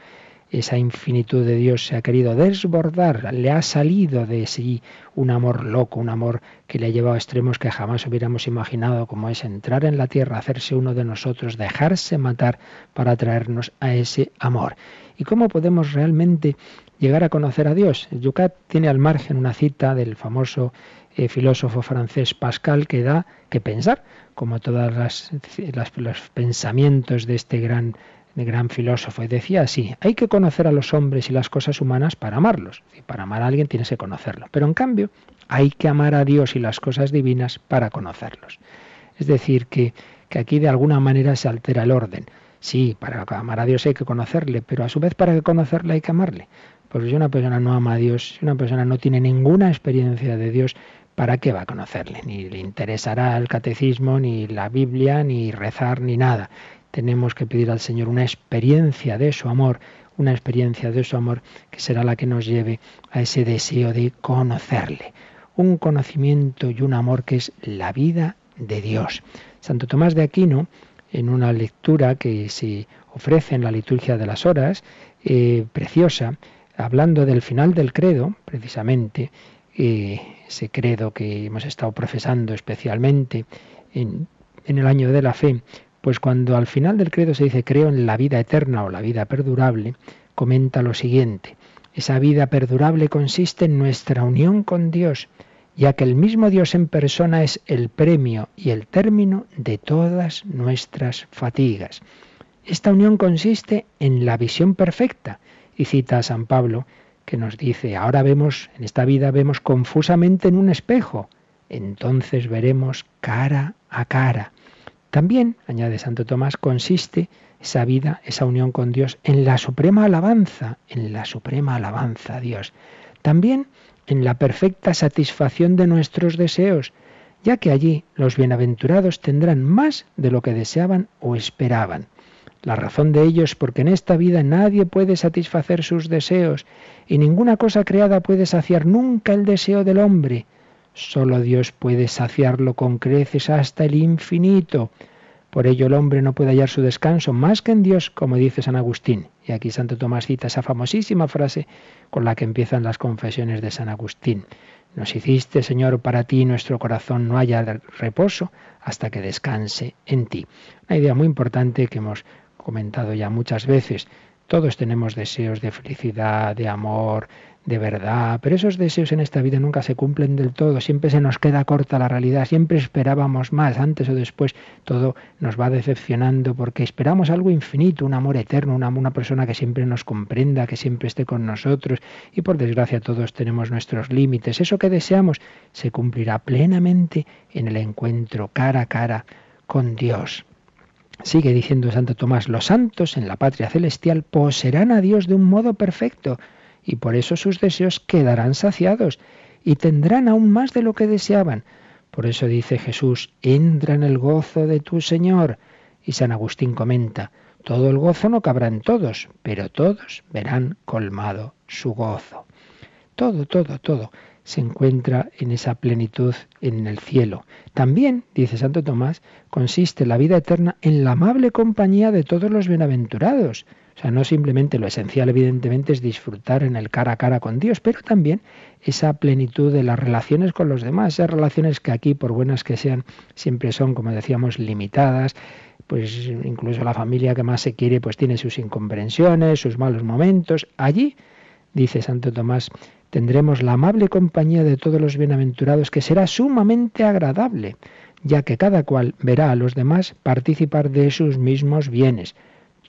esa infinitud de Dios se ha querido desbordar, le ha salido de sí un amor loco, un amor que le ha llevado a extremos que jamás hubiéramos imaginado, como es entrar en la tierra, hacerse uno de nosotros, dejarse matar para traernos a ese amor. ¿Y cómo podemos realmente llegar a conocer a Dios. Yucat tiene al margen una cita del famoso eh, filósofo francés Pascal que da que pensar, como todos los pensamientos de este gran, gran filósofo. Y decía así, hay que conocer a los hombres y las cosas humanas para amarlos. Y para amar a alguien tienes que conocerlo. Pero en cambio, hay que amar a Dios y las cosas divinas para conocerlos. Es decir, que, que aquí de alguna manera se altera el orden. Sí, para amar a Dios hay que conocerle, pero a su vez para conocerle hay que amarle. Porque si una persona no ama a Dios, si una persona no tiene ninguna experiencia de Dios, ¿para qué va a conocerle? Ni le interesará el catecismo, ni la Biblia, ni rezar, ni nada. Tenemos que pedir al Señor una experiencia de su amor, una experiencia de su amor que será la que nos lleve a ese deseo de conocerle. Un conocimiento y un amor que es la vida de Dios. Santo Tomás de Aquino, en una lectura que se ofrece en la liturgia de las horas, eh, preciosa, hablando del final del credo, precisamente, eh, ese credo que hemos estado profesando especialmente en, en el año de la fe, pues cuando al final del credo se dice creo en la vida eterna o la vida perdurable, comenta lo siguiente, esa vida perdurable consiste en nuestra unión con Dios, ya que el mismo Dios en persona es el premio y el término de todas nuestras fatigas. Esta unión consiste en la visión perfecta, y cita a San Pablo, que nos dice, ahora vemos, en esta vida vemos confusamente en un espejo, entonces veremos cara a cara. También, añade Santo Tomás, consiste esa vida, esa unión con Dios, en la suprema alabanza, en la suprema alabanza a Dios. También en la perfecta satisfacción de nuestros deseos, ya que allí los bienaventurados tendrán más de lo que deseaban o esperaban. La razón de ello es porque en esta vida nadie puede satisfacer sus deseos y ninguna cosa creada puede saciar nunca el deseo del hombre. Solo Dios puede saciarlo con creces hasta el infinito. Por ello el hombre no puede hallar su descanso más que en Dios, como dice San Agustín. Y aquí Santo Tomás cita esa famosísima frase con la que empiezan las confesiones de San Agustín. Nos hiciste, Señor, para ti nuestro corazón no haya reposo hasta que descanse en ti. Una idea muy importante que hemos comentado ya muchas veces. Todos tenemos deseos de felicidad, de amor, de verdad, pero esos deseos en esta vida nunca se cumplen del todo, siempre se nos queda corta la realidad, siempre esperábamos más, antes o después. Todo nos va decepcionando porque esperamos algo infinito, un amor eterno, una, una persona que siempre nos comprenda, que siempre esté con nosotros. Y por desgracia todos tenemos nuestros límites. Eso que deseamos se cumplirá plenamente en el encuentro cara a cara con Dios. Sigue diciendo Santo Tomás, los santos en la patria celestial poseerán a Dios de un modo perfecto y por eso sus deseos quedarán saciados y tendrán aún más de lo que deseaban. Por eso dice Jesús, entra en el gozo de tu Señor. Y San Agustín comenta, todo el gozo no cabrá en todos, pero todos verán colmado su gozo. Todo, todo, todo se encuentra en esa plenitud en el cielo. También, dice Santo Tomás, consiste la vida eterna en la amable compañía de todos los bienaventurados. O sea, no simplemente lo esencial, evidentemente, es disfrutar en el cara a cara con Dios, pero también esa plenitud de las relaciones con los demás, esas relaciones que aquí, por buenas que sean, siempre son, como decíamos, limitadas, pues incluso la familia que más se quiere, pues tiene sus incomprensiones, sus malos momentos. Allí, dice Santo Tomás, tendremos la amable compañía de todos los bienaventurados que será sumamente agradable, ya que cada cual verá a los demás participar de sus mismos bienes.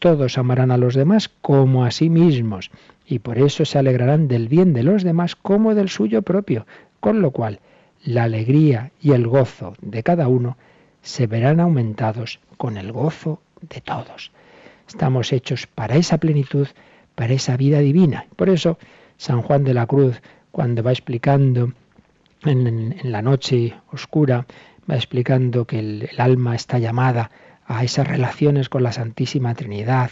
Todos amarán a los demás como a sí mismos, y por eso se alegrarán del bien de los demás como del suyo propio, con lo cual la alegría y el gozo de cada uno se verán aumentados con el gozo de todos. Estamos hechos para esa plenitud, para esa vida divina. Por eso San Juan de la Cruz, cuando va explicando en, la noche oscura, va explicando que el, alma está llamada a esas relaciones con la Santísima Trinidad,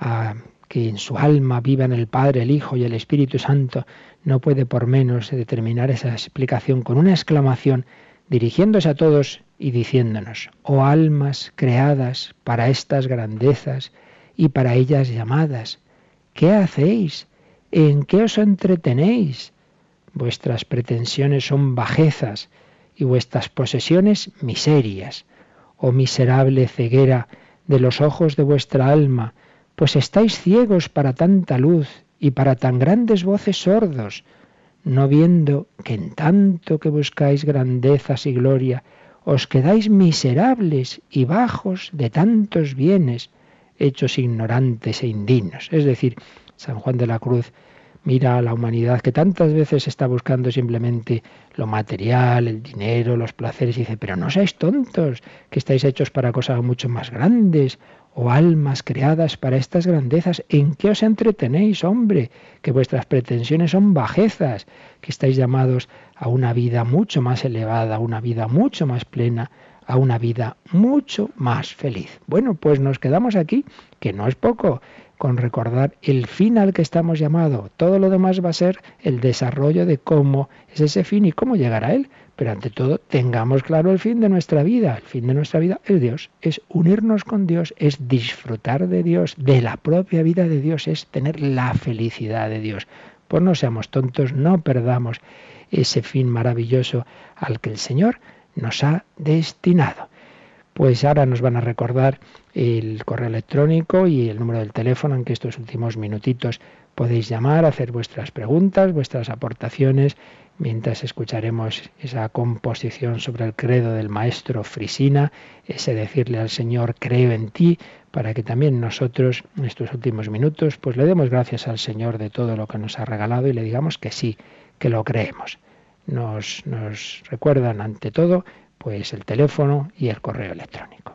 a que en su alma vivan el Padre, el Hijo y el Espíritu Santo, no puede por menos determinar esa explicación con una exclamación dirigiéndose a todos y diciéndonos, oh almas creadas para estas grandezas y para ellas llamadas, ¿qué hacéis? ¿En qué os entretenéis? Vuestras pretensiones son bajezas y vuestras posesiones miserias. Oh miserable ceguera de los ojos de vuestra alma, pues estáis ciegos para tanta luz y para tan grandes voces sordos, no viendo que en tanto que buscáis grandezas y gloria, os quedáis miserables y bajos de tantos bienes, hechos ignorantes e indignos. Es decir, San Juan de la Cruz mira a la humanidad que tantas veces está buscando simplemente lo material, el dinero, los placeres, y dice, pero no seáis tontos, que estáis hechos para cosas mucho más grandes, o almas creadas para estas grandezas, ¿en qué os entretenéis, hombre? Que vuestras pretensiones son bajezas, que estáis llamados a una vida mucho más elevada, a una vida mucho más plena, a una vida mucho más feliz. Bueno, pues nos quedamos aquí, que no es poco, con recordar el fin al que estamos llamados. Todo lo demás va a ser el desarrollo de cómo es ese fin y cómo llegar a él. Pero ante todo, tengamos claro el fin de nuestra vida. El fin de nuestra vida es Dios, es unirnos con Dios, es disfrutar de Dios, de la propia vida de Dios, es tener la felicidad de Dios. Pues no seamos tontos, no perdamos ese fin maravilloso al que el Señor nos ha destinado. Pues ahora nos van a recordar el correo electrónico y el número del teléfono en que estos últimos minutitos podéis llamar, hacer vuestras preguntas, vuestras aportaciones, mientras escucharemos esa composición sobre el credo del maestro Frisina, ese decirle al Señor, creo en ti, para que también nosotros en estos últimos minutos pues le demos gracias al Señor de todo lo que nos ha regalado y le digamos que sí, que lo creemos. Nos, nos recuerdan ante todo pues el teléfono y el correo electrónico.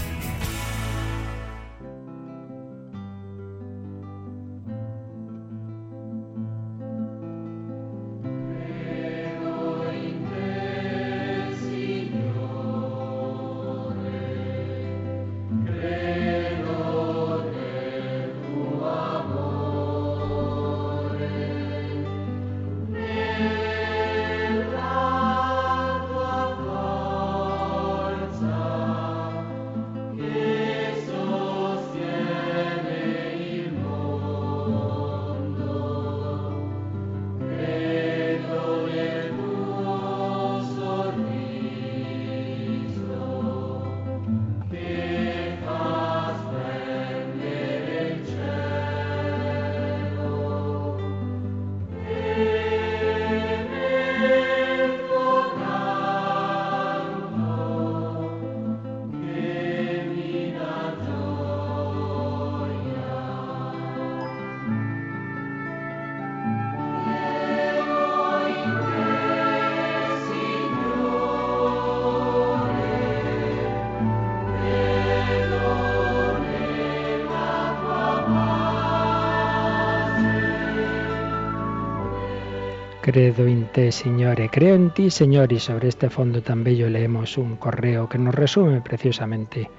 Credo in te, Signore, creo en ti, Señor, y sobre este fondo tan bello leemos un correo que nos resume preciosamente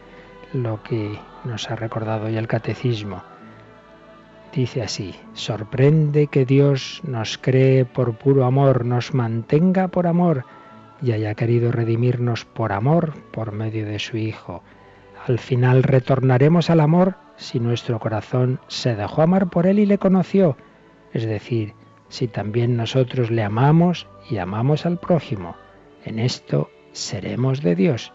lo que nos ha recordado hoy el catecismo. Dice así, sorprende que Dios nos cree por puro amor, nos mantenga por amor y haya querido redimirnos por amor por medio de su Hijo. Al final retornaremos al amor si nuestro corazón se dejó amar por Él y le conoció, es decir, si también nosotros le amamos y amamos al prójimo. En esto seremos de Dios.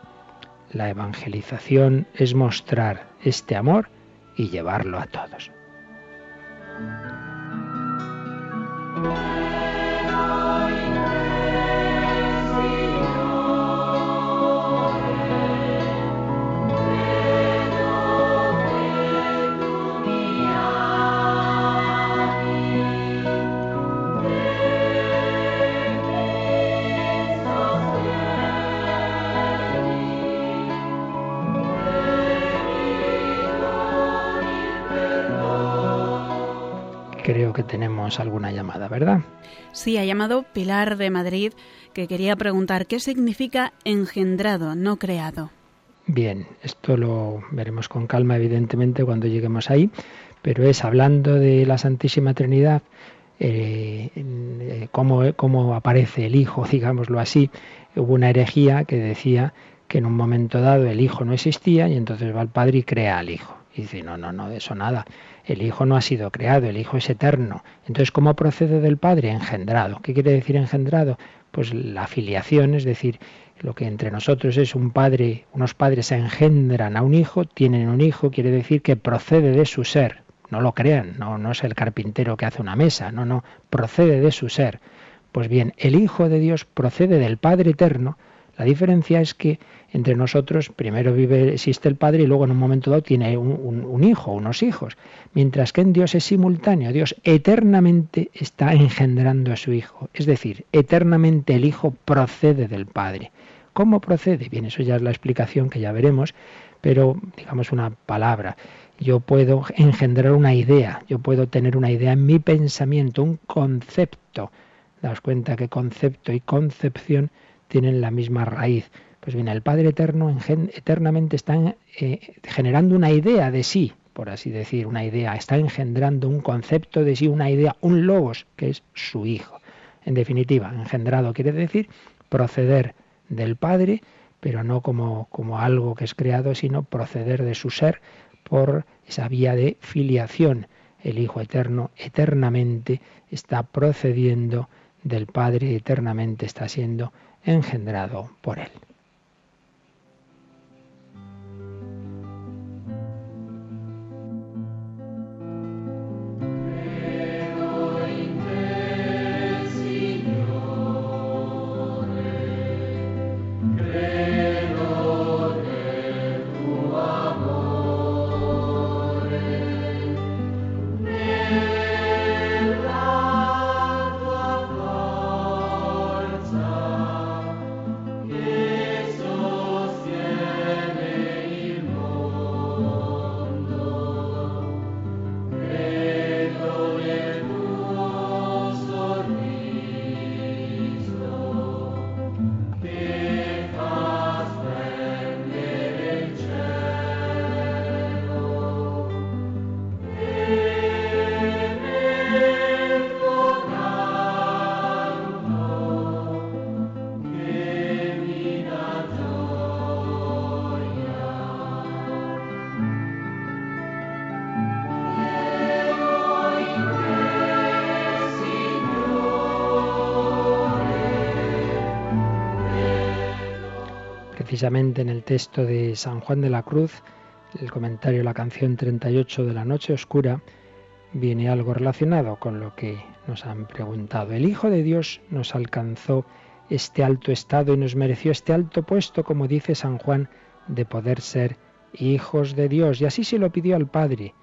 La evangelización es mostrar este amor y llevarlo a todos. Que tenemos alguna llamada, ¿verdad? Sí, ha llamado Pilar de Madrid, que quería preguntar qué significa engendrado, no creado. Bien, esto lo veremos con calma, evidentemente, cuando lleguemos ahí, pero es hablando de la Santísima Trinidad, eh, eh, cómo, cómo aparece el Hijo, digámoslo así. Hubo una herejía que decía que en un momento dado el Hijo no existía y entonces va el Padre y crea al Hijo. Y dice, no, no, no, de eso nada. El Hijo no ha sido creado, el Hijo es eterno. Entonces, ¿cómo procede del Padre? Engendrado. ¿Qué quiere decir engendrado? Pues la filiación, es decir, lo que entre nosotros es un padre, unos padres engendran a un hijo, tienen un hijo, quiere decir que procede de su ser. No lo crean, no, no es el carpintero que hace una mesa, no, no, procede de su ser. Pues bien, el Hijo de Dios procede del Padre eterno. La diferencia es que entre nosotros primero vive, existe el Padre y luego en un momento dado tiene un, hijo, unos hijos. Mientras que en Dios es simultáneo. Dios eternamente está engendrando a su Hijo. Es decir, eternamente el Hijo procede del Padre. ¿Cómo procede? Bien, eso ya es la explicación que ya veremos, pero digamos una palabra. Yo puedo engendrar una idea, yo puedo tener una idea en mi pensamiento, un concepto. Daos cuenta que concepto y concepción tienen la misma raíz. Pues bien, el Padre Eterno eternamente está eh, generando una idea de sí, por así decir, una idea, está engendrando un concepto de sí, una idea, un logos, que es su Hijo. En definitiva, engendrado quiere decir proceder del Padre, pero no como, como algo que es creado, sino proceder de su ser por esa vía de filiación. El Hijo Eterno eternamente está procediendo del Padre, eternamente está siendo engendrado por Él. Precisamente en el texto de San Juan de la Cruz, el comentario de la canción 38 de la Noche Oscura, viene algo relacionado con lo que nos han preguntado. El Hijo de Dios nos alcanzó este alto estado y nos mereció este alto puesto, como dice San Juan, de poder ser hijos de Dios. Y así se lo pidió al Padre.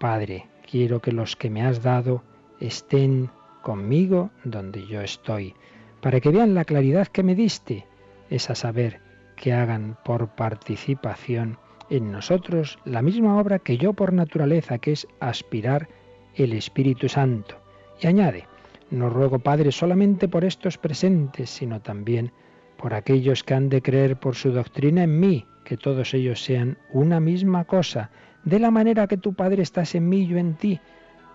Padre, quiero que los que me has dado estén conmigo donde yo estoy, para que vean la claridad que me diste, es a saber, que hagan por participación en nosotros la misma obra que yo por naturaleza, que es aspirar el Espíritu Santo. Y añade, no ruego, Padre, solamente por estos presentes, sino también por aquellos que han de creer por su doctrina en mí, que todos ellos sean una misma cosa, de la manera que tu Padre estás en mí y yo en ti,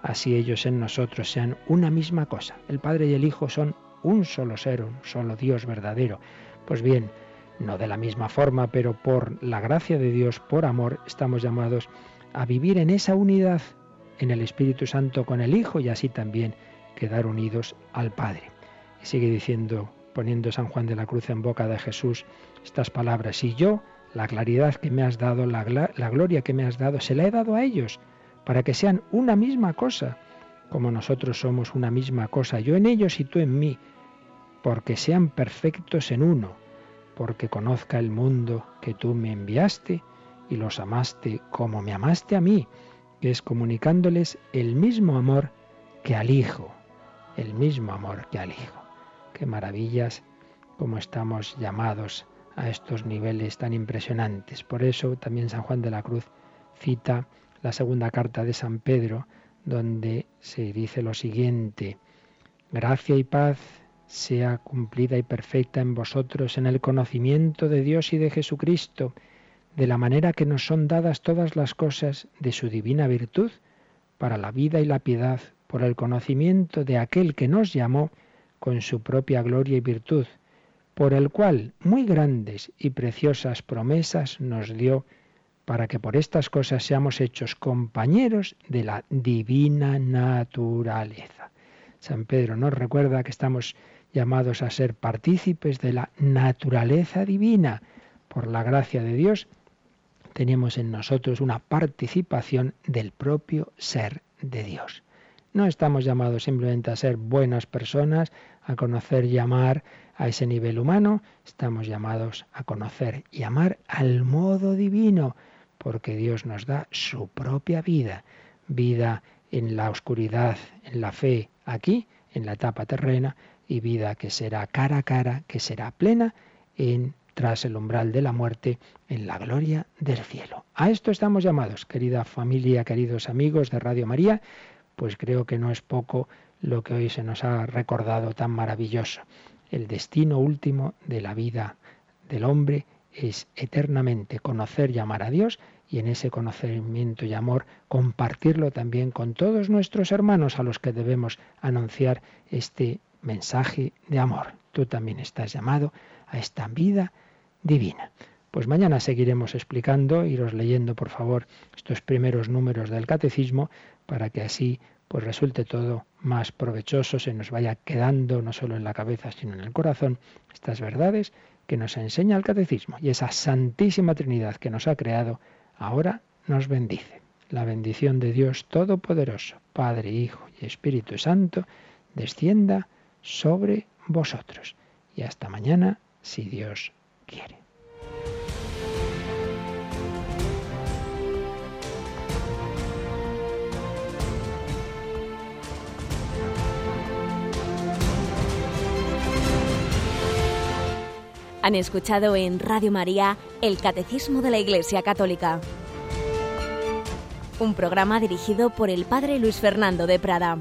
así ellos en nosotros sean una misma cosa. El Padre y el Hijo son un solo ser, un solo Dios verdadero. Pues bien, no de la misma forma, pero por la gracia de Dios, por amor, estamos llamados a vivir en esa unidad en el Espíritu Santo con el Hijo y así también quedar unidos al Padre. Y sigue diciendo, poniendo San Juan de la Cruz en boca de Jesús, estas palabras, y yo, la claridad que me has dado, la, la gloria que me has dado, se la he dado a ellos, para que sean una misma cosa, como nosotros somos una misma cosa, yo en ellos y tú en mí, porque sean perfectos en uno porque conozca el mundo que tú me enviaste y los amaste como me amaste a mí, que es comunicándoles el mismo amor que al Hijo, el mismo amor que al Hijo. Qué maravillas como estamos llamados a estos niveles tan impresionantes. Por eso también San Juan de la Cruz cita la segunda carta de San Pedro, donde se dice lo siguiente, gracia y paz sea cumplida y perfecta en vosotros en el conocimiento de Dios y de Jesucristo, de la manera que nos son dadas todas las cosas de su divina virtud, para la vida y la piedad, por el conocimiento de aquel que nos llamó con su propia gloria y virtud, por el cual muy grandes y preciosas promesas nos dio para que por estas cosas seamos hechos compañeros de la divina naturaleza. San Pedro nos recuerda que estamos llamados a ser partícipes de la naturaleza divina. Por la gracia de Dios tenemos en nosotros una participación del propio ser de Dios. No estamos llamados simplemente a ser buenas personas, a conocer y amar a ese nivel humano, estamos llamados a conocer y amar al modo divino, porque Dios nos da su propia vida, vida en la oscuridad, en la fe aquí, en la etapa terrena, y vida que será cara a cara, que será plena en tras el umbral de la muerte en la gloria del cielo. A esto estamos llamados, querida familia, queridos amigos de Radio María, pues creo que no es poco lo que hoy se nos ha recordado tan maravilloso. El destino último de la vida del hombre es eternamente conocer y amar a Dios y en ese conocimiento y amor compartirlo también con todos nuestros hermanos a los que debemos anunciar este mensaje de amor. Tú también estás llamado a esta vida divina. Pues mañana seguiremos explicando, iros leyendo por favor estos primeros números del catecismo para que así pues resulte todo más provechoso, se nos vaya quedando no solo en la cabeza sino en el corazón estas verdades que nos enseña el catecismo y esa santísima Trinidad que nos ha creado ahora nos bendice. La bendición de Dios Todopoderoso, Padre, Hijo y Espíritu Santo, descienda sobre vosotros. Y hasta mañana, si Dios quiere. Han escuchado en Radio María el Catecismo de la Iglesia Católica, un programa dirigido por el Padre Luis Fernando de Prada.